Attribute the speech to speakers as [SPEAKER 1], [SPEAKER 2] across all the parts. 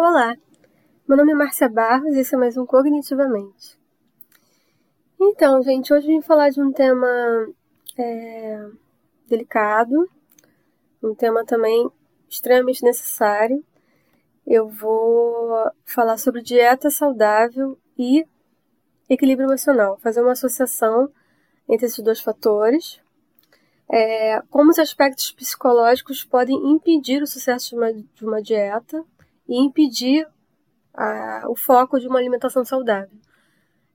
[SPEAKER 1] Olá, meu nome é Márcia Barros e esse é mais um Cognitivamente. Então, gente, hoje vim falar de um tema é, delicado, um tema também extremamente necessário. Eu vou falar sobre dieta saudável e equilíbrio emocional, fazer uma associação entre esses dois fatores. É, como os aspectos psicológicos podem impedir o sucesso de uma, de uma dieta e impedir a, o foco de uma alimentação saudável.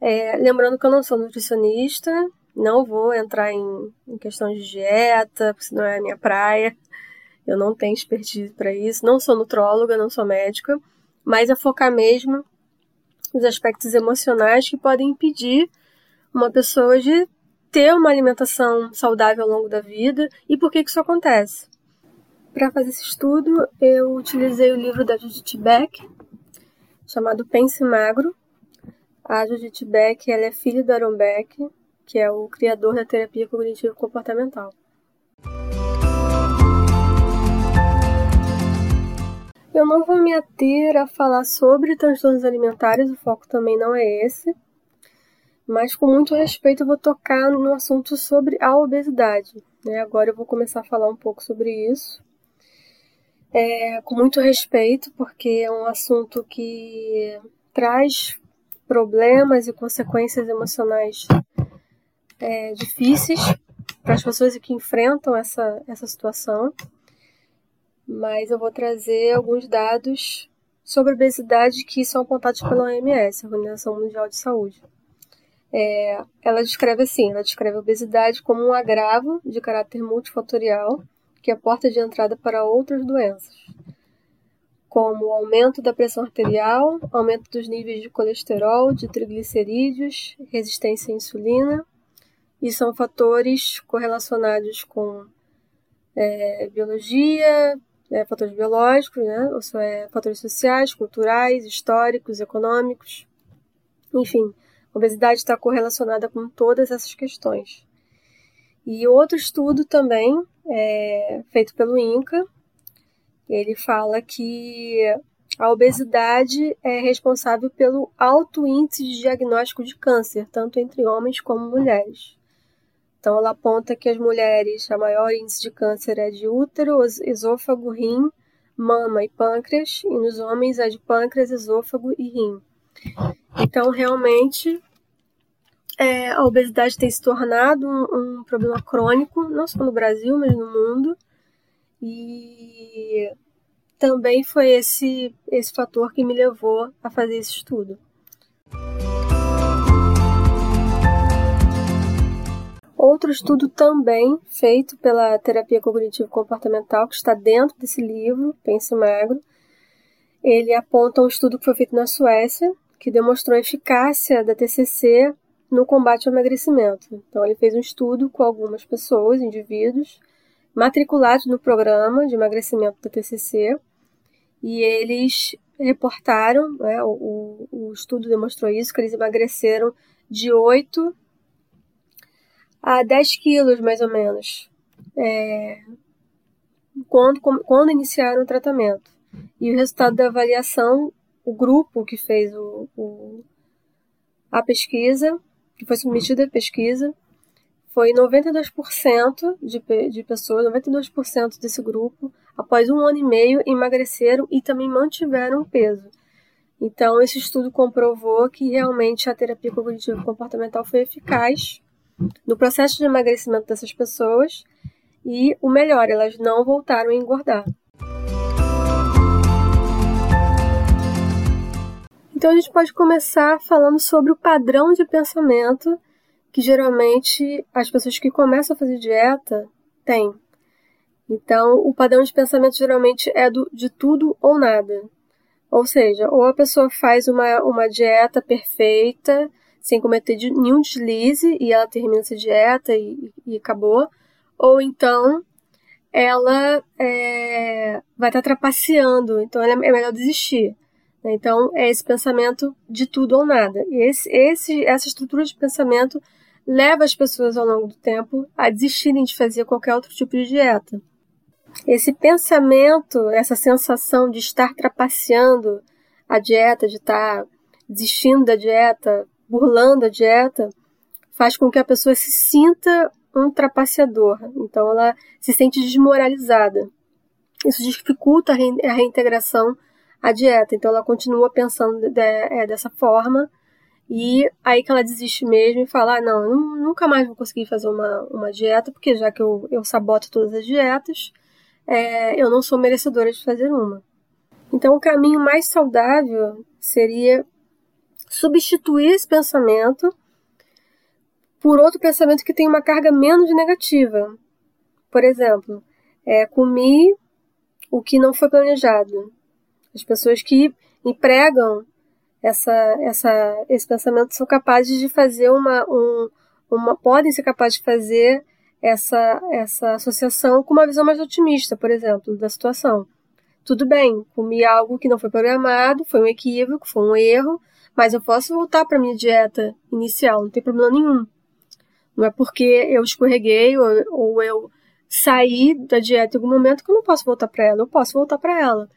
[SPEAKER 1] É, lembrando que eu não sou nutricionista, não vou entrar em, em questões de dieta, porque não é a minha praia. Eu não tenho expertise para isso. Não sou nutróloga, não sou médica, mas é focar mesmo nos aspectos emocionais que podem impedir uma pessoa de ter uma alimentação saudável ao longo da vida e por que, que isso acontece. Para fazer esse estudo, eu utilizei o livro da Judith Beck, chamado Pense Magro. A Judith Beck ela é filha do Aaron Beck, que é o criador da terapia cognitivo-comportamental. Eu não vou me ater a falar sobre transtornos alimentares, o foco também não é esse, mas com muito respeito eu vou tocar no assunto sobre a obesidade. Né? Agora eu vou começar a falar um pouco sobre isso é, com muito respeito, porque é um assunto que traz problemas e consequências emocionais é, difíceis para as pessoas que enfrentam essa, essa situação. Mas eu vou trazer alguns dados sobre obesidade que são apontados pela OMS, a Organização Mundial de Saúde. É, ela descreve assim, ela descreve a obesidade como um agravo de caráter multifatorial que é a porta de entrada para outras doenças, como aumento da pressão arterial, aumento dos níveis de colesterol, de triglicerídeos, resistência à insulina, e são fatores correlacionados com é, biologia, é, fatores biológicos, né? ou seja, é, fatores sociais, culturais, históricos, econômicos. Enfim, a obesidade está correlacionada com todas essas questões. E outro estudo também é, feito pelo INCA. Ele fala que a obesidade é responsável pelo alto índice de diagnóstico de câncer, tanto entre homens como mulheres. Então, ela aponta que as mulheres, a maior índice de câncer é de útero, esôfago, rim, mama e pâncreas, e nos homens é de pâncreas, esôfago e rim. Então, realmente, é, a obesidade tem se tornado um, um, problema crônico, não só no Brasil, mas no mundo. E também foi esse, esse fator que me levou a fazer esse estudo. Outro estudo também feito pela terapia cognitivo-comportamental, que está dentro desse livro, Pense Magro, ele aponta um estudo que foi feito na Suécia, que demonstrou a eficácia da TCC no combate ao emagrecimento. Então, ele fez um estudo com algumas pessoas, indivíduos, matriculados no programa de emagrecimento do TCC, e eles reportaram, né, o, o, estudo demonstrou isso, que eles emagreceram de 8 a 10 quilos, mais ou menos, é, quando, quando iniciaram o tratamento. E o resultado da avaliação, o grupo que fez o, o a pesquisa que foi submetida à pesquisa, foi 92% de, de pessoas, 92% desse grupo, após um ano e meio, emagreceram e também mantiveram peso. Então, esse estudo comprovou que realmente a terapia cognitivo comportamental foi eficaz no processo de emagrecimento dessas pessoas e, o melhor, elas não voltaram a engordar. Então a gente pode começar falando sobre o padrão de pensamento que geralmente as pessoas que começam a fazer dieta têm. Então, o padrão de pensamento geralmente é do, de tudo ou nada. Ou seja, ou a pessoa faz uma, uma dieta perfeita, sem cometer de, nenhum deslize, e ela termina essa dieta e, e acabou, ou então ela é, vai estar trapaceando, então é melhor desistir. Então, é esse pensamento de tudo ou nada. E esse, esse, essa estrutura de pensamento leva as pessoas ao longo do tempo a desistirem de fazer qualquer outro tipo de dieta. esse pensamento, essa sensação de estar trapaceando a dieta, de estar desistindo da dieta, burlando a dieta, faz com que a pessoa se sinta um trapaceador. Então ela se sente desmoralizada. Isso dificulta a reintegração à dieta. Então ela continua pensando de, é, dessa forma e aí que ela desiste mesmo e fala: ah, não, eu nunca mais vou conseguir fazer uma, uma dieta, porque já que eu, eu saboto todas as dietas, é, eu não sou merecedora de fazer uma. Então, o caminho mais saudável seria substituir esse pensamento por outro pensamento que tem uma carga menos negativa. Por exemplo, é, comi o que não foi planejado. As pessoas que empregam essa, essa, esse pensamento são capazes de fazer uma, um, uma podem ser capazes de fazer essa, essa associação com uma visão mais otimista, por exemplo, da situação. Tudo bem, comi algo que não foi programado, foi um equívoco, foi um erro, mas eu posso voltar para minha dieta inicial, não tem problema nenhum. Não é porque eu escorreguei ou, ou eu saí da dieta em algum momento que eu não posso voltar para ela, eu posso voltar para ela.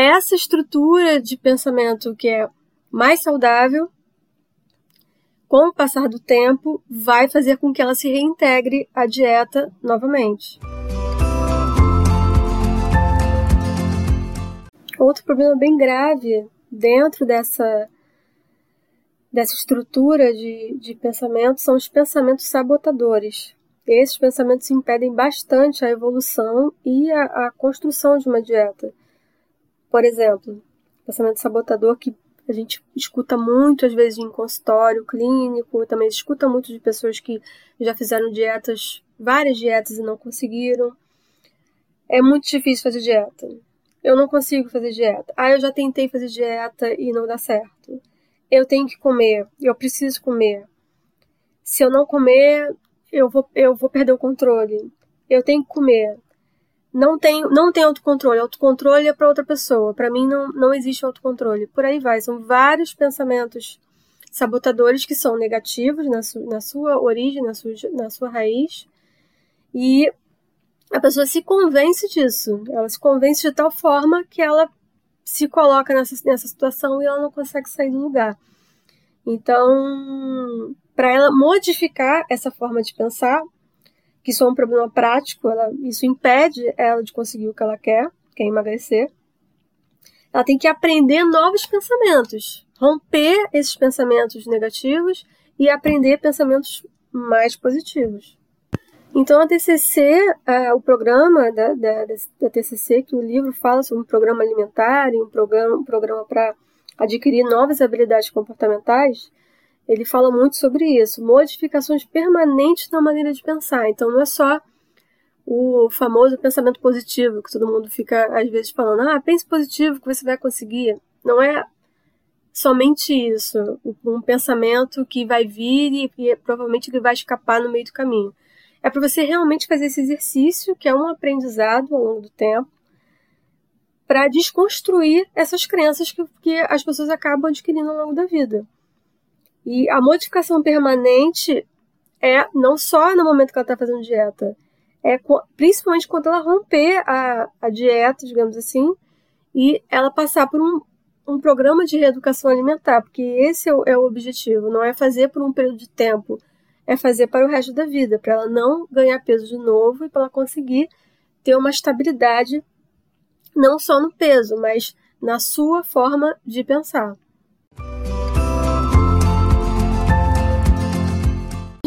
[SPEAKER 1] Essa estrutura de pensamento que é mais saudável com o passar do tempo, vai fazer com que ela se reintegre à dieta novamente. Outro problema bem grave dentro dessa, dessa estrutura de, de pensamento são os pensamentos sabotadores. Esses pensamentos impedem bastante a evolução e a, a construção de uma dieta. Por exemplo, pensamento sabotador que a gente escuta muito, às vezes, em consultório clínico, também escuta muito de pessoas que já fizeram dietas, várias dietas e não conseguiram. É muito difícil fazer dieta. Eu não consigo fazer dieta. Ah, eu já tentei fazer dieta e não dá certo. Eu tenho que comer, eu preciso comer. Se eu não comer, eu vou, eu vou perder o controle. Eu tenho que comer não tem, não tem autocontrole. Autocontrole é para outra pessoa. Para mim não, não existe autocontrole. Por aí vai. São vários pensamentos sabotadores que são negativos na, su, na sua origem, na sua, na sua raiz. E a pessoa se convence disso. Ela se convence de tal forma que ela se coloca nessa, nessa situação e ela não consegue sair do lugar. Então, para ela modificar essa forma de pensar, que isso é um problema prático, ela, isso impede ela de conseguir o que ela quer, que é emagrecer. Ela tem que aprender novos pensamentos, romper esses pensamentos negativos e aprender pensamentos mais positivos. Então, a TCC, o programa da, da, da, TCC, que o livro fala sobre um programa alimentar e um programa, um programa para adquirir novas habilidades comportamentais, ele fala muito sobre isso, modificações permanentes na maneira de pensar. Então não é só o famoso pensamento positivo, que todo mundo fica às vezes falando, ah, pense positivo que você vai conseguir. Não é somente isso, um pensamento que vai vir e, e provavelmente ele vai escapar no meio do caminho. É para você realmente fazer esse exercício, que é um aprendizado ao longo do tempo, para desconstruir essas crenças que, que as pessoas acabam adquirindo ao longo da vida. E a modificação permanente é não só no momento que ela está fazendo dieta, é principalmente quando ela romper a, a dieta, digamos assim, e ela passar por um, um programa de reeducação alimentar, porque esse é o, é o objetivo, não é fazer por um período de tempo, é fazer para o resto da vida, para ela não ganhar peso de novo e para ela conseguir ter uma estabilidade não só no peso, mas na sua forma de pensar.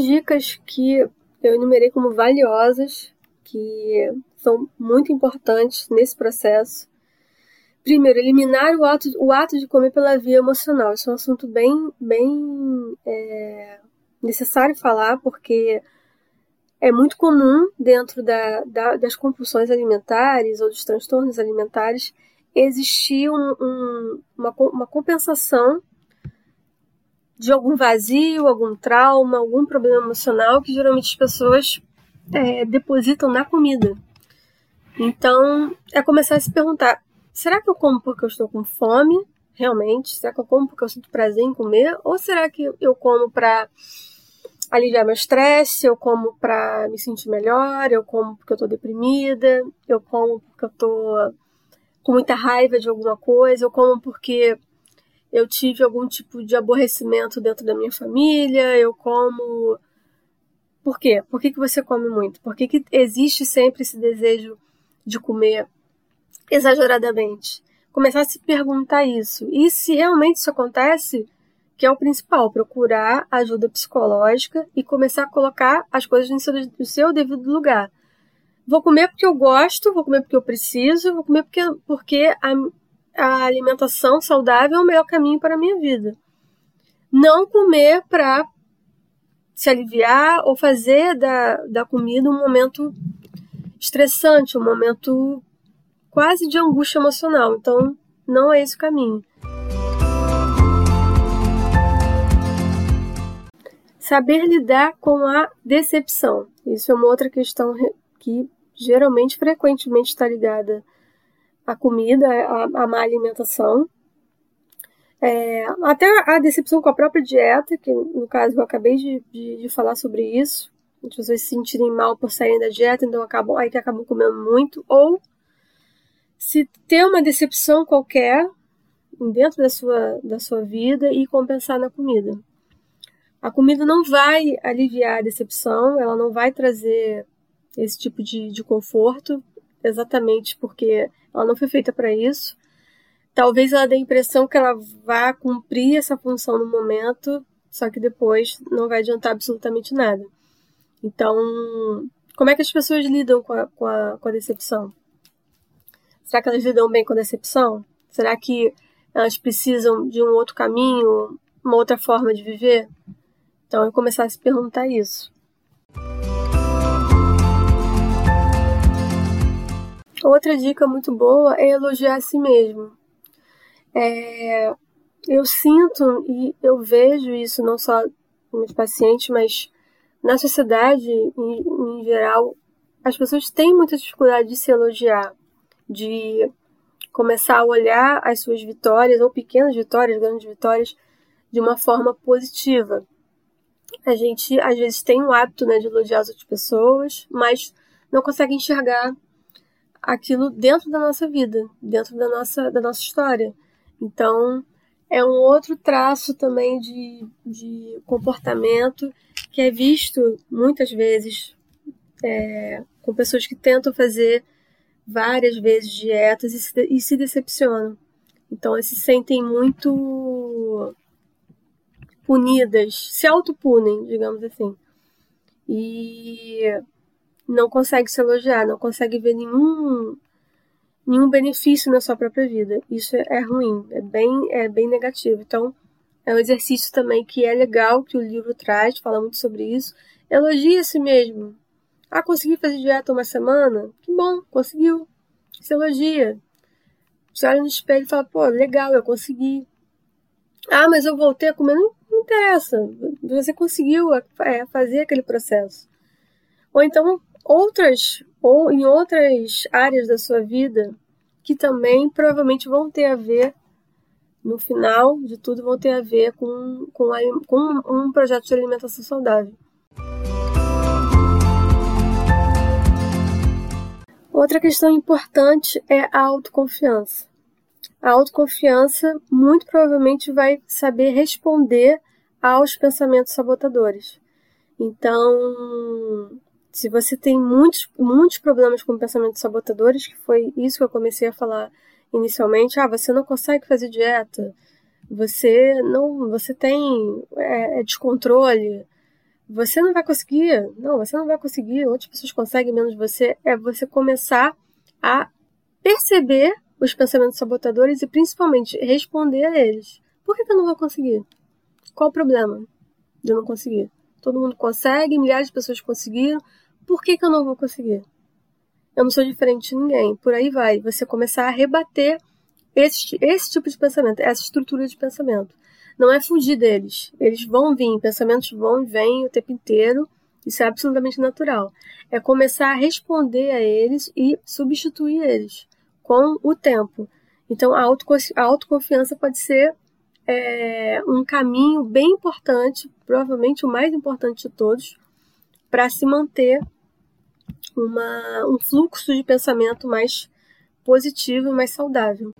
[SPEAKER 1] Dicas que eu enumerei como valiosas, que são muito importantes nesse processo. Primeiro, eliminar o ato, o ato de comer pela via emocional. Isso é um assunto bem, bem é, necessário falar, porque é muito comum dentro da, da, das compulsões alimentares ou dos transtornos alimentares existir um, um, uma, uma compensação de algum vazio, algum trauma, algum problema emocional que geralmente as pessoas é, depositam na comida. Então, é começar a se perguntar: será que eu como porque eu estou com fome, realmente? Será que eu como porque eu sinto prazer em comer? Ou será que eu como para aliviar meu estresse, eu como para me sentir melhor, eu como porque eu tô deprimida, eu como porque eu tô com muita raiva de alguma coisa, eu como porque eu tive algum tipo de aborrecimento dentro da minha família, eu como. Por quê? Por que, que você come muito? Por que, que existe sempre esse desejo de comer exageradamente? Começar a se perguntar isso. E se realmente isso acontece, que é o principal, procurar ajuda psicológica e começar a colocar as coisas no seu, no seu devido lugar. Vou comer porque eu gosto, vou comer porque eu preciso, vou comer porque, porque a, a alimentação saudável é o melhor caminho para a minha vida. Não comer para se aliviar ou fazer da, da comida um momento estressante, um momento quase de angústia emocional. Então, não é esse o caminho. Saber lidar com a decepção. Isso é uma outra questão que geralmente, frequentemente está ligada à comida, à, à má alimentação. É, até a decepção com a própria dieta, que no caso eu acabei de, de, de, falar sobre isso. As pessoas se sentirem mal por saírem da dieta, então acabam, aí que acabam comendo muito. Ou se ter uma decepção qualquer dentro da sua, da sua vida e compensar na comida. A comida não vai aliviar a decepção, ela não vai trazer esse tipo de, de conforto, exatamente porque ela não foi feita para isso. Talvez ela dê a impressão que ela vá cumprir essa função no momento, só que depois não vai adiantar absolutamente nada. Então, como é que as pessoas lidam com a, com a, com a decepção? Será que elas lidam bem com a decepção? Será que elas precisam de um outro caminho, uma outra forma de viver? Então, eu começar a se perguntar isso. Outra dica muito boa é elogiar a si mesmo. É, eu sinto e eu vejo isso não só nos pacientes, mas na sociedade em, em geral, as pessoas têm muita dificuldade de se elogiar, de começar a olhar as suas vitórias, ou pequenas vitórias, grandes vitórias, de uma forma positiva a gente às vezes tem o hábito né, de elogiar as outras pessoas, mas não consegue enxergar aquilo dentro da nossa vida, dentro da nossa, da nossa história. Então, é um outro traço também de, de comportamento que é visto muitas vezes é, com pessoas que tentam fazer várias vezes dietas e se, e se decepcionam. Então, eles se sentem muito punidas, se autopunem, digamos assim. E não consegue se elogiar, não consegue ver nenhum nenhum benefício na sua própria vida. Isso é ruim, é bem é bem negativo. Então, é um exercício também que é legal que o livro traz, fala muito sobre isso. Elogie a si mesmo. Ah, consegui fazer dieta uma semana? Que bom, conseguiu. Se elogia. Você olha no espelho e fala, pô, legal, eu consegui. Ah, mas eu voltei a comer. Não não interessa. Você conseguiu é, fazer aquele processo. Ou então outras ou em outras áreas da sua vida que também provavelmente vão ter a ver no final de tudo vão ter a ver com, com, a, com um projeto de alimentação saudável. Outra questão importante é a autoconfiança. A autoconfiança muito provavelmente vai saber responder aos pensamentos sabotadores. Então, se você tem muitos, muitos problemas com pensamentos sabotadores, que foi isso que eu comecei a falar inicialmente, ah, você não consegue fazer dieta, você não, você tem é, é descontrole, você não vai conseguir, não, você não vai conseguir, outras pessoas conseguem menos você, é você começar a perceber os pensamentos sabotadores e principalmente responder a eles. Por que, eu não vou conseguir? Qual o problema de eu não conseguir? Todo mundo consegue, milhares de pessoas conseguiram. Por que, que eu não vou conseguir? Eu não sou diferente de ninguém. Por aí vai. Você começar a rebater esse, esse tipo de pensamento, essa estrutura de pensamento. Não é fugir deles. Eles vão vir, pensamentos vão e vêm o tempo inteiro. Isso é absolutamente natural. É começar a responder a eles e substituir eles com o tempo. Então, a autoconfiança pode ser é um caminho bem importante, provavelmente o mais importante de todos, para se manter uma, um fluxo de pensamento mais positivo e mais saudável.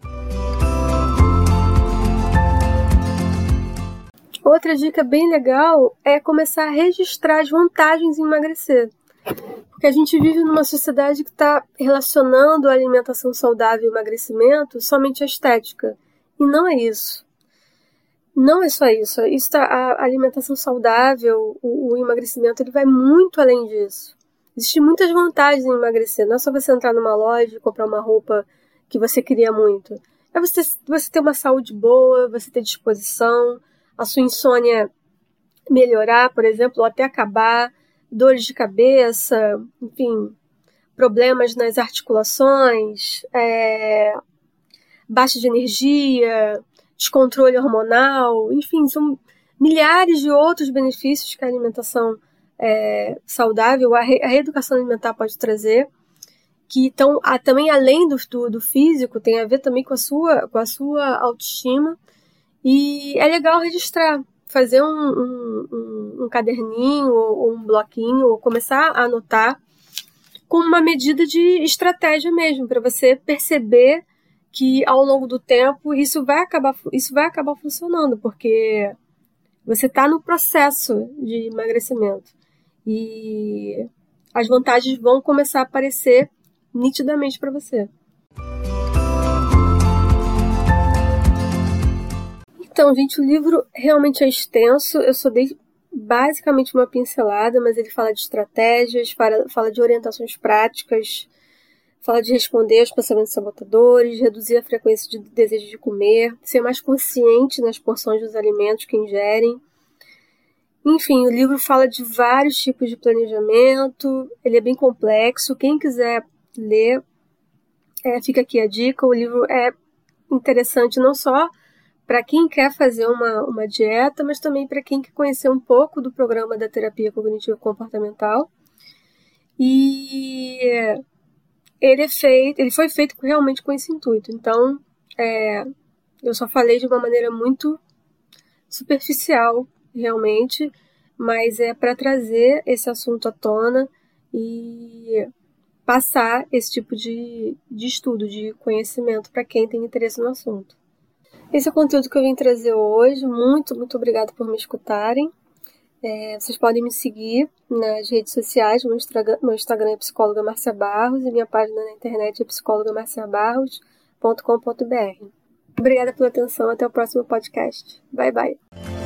[SPEAKER 1] Outra dica bem legal é começar a registrar as vantagens em emagrecer. Porque a gente vive numa sociedade que está relacionando a alimentação saudável e emagrecimento somente à estética. E não é isso. Não é só isso. isso tá, a alimentação saudável, o, o emagrecimento, ele vai muito além disso. Existem muitas vantagens em emagrecer. Não é só você entrar numa loja e comprar uma roupa que você queria muito. É você, você ter uma saúde boa, você ter disposição, a sua insônia melhorar, por exemplo, ou até acabar, dores de cabeça, enfim, problemas nas articulações, é, baixa de energia, descontrole hormonal, enfim, são milhares de outros benefícios que a alimentação é, saudável, a, re, a, reeducação alimentar pode trazer, que estão também além do, do, do, físico, tem a ver também com a sua, com a sua autoestima. E é legal registrar, fazer um, um, um, um caderninho ou um bloquinho, ou começar a anotar como uma medida de estratégia mesmo, para você perceber que ao longo do tempo isso vai acabar, isso vai acabar funcionando, porque você está no processo de emagrecimento e as vantagens vão começar a aparecer nitidamente para você. Então, gente, o livro realmente é extenso. Eu só dei basicamente uma pincelada, mas ele fala de estratégias, fala, fala de orientações práticas Fala de responder aos pensamentos sabotadores, reduzir a frequência de desejo de comer, ser mais consciente nas porções dos alimentos que ingerem. Enfim, o livro fala de vários tipos de planejamento, ele é bem complexo. Quem quiser ler, é, fica aqui a dica. O livro é interessante não só para quem quer fazer uma, uma dieta, mas também para quem quer conhecer um pouco do programa da terapia cognitivo comportamental. E ele é feito, ele foi feito realmente com esse intuito. Então, é, eu só falei de uma maneira muito superficial, realmente, mas é para trazer esse assunto à tona e passar esse tipo de, de estudo, de conhecimento para quem tem interesse no assunto. Esse é o conteúdo que eu vim trazer hoje. Muito, muito obrigada por me escutarem. É, vocês podem me seguir nas redes sociais. Meu Instagram, meu Instagram é psicóloga Marcia Barros e minha página na internet é psicólogamarciabarros.com.br. Obrigada pela atenção. Até o próximo podcast. Bye, bye.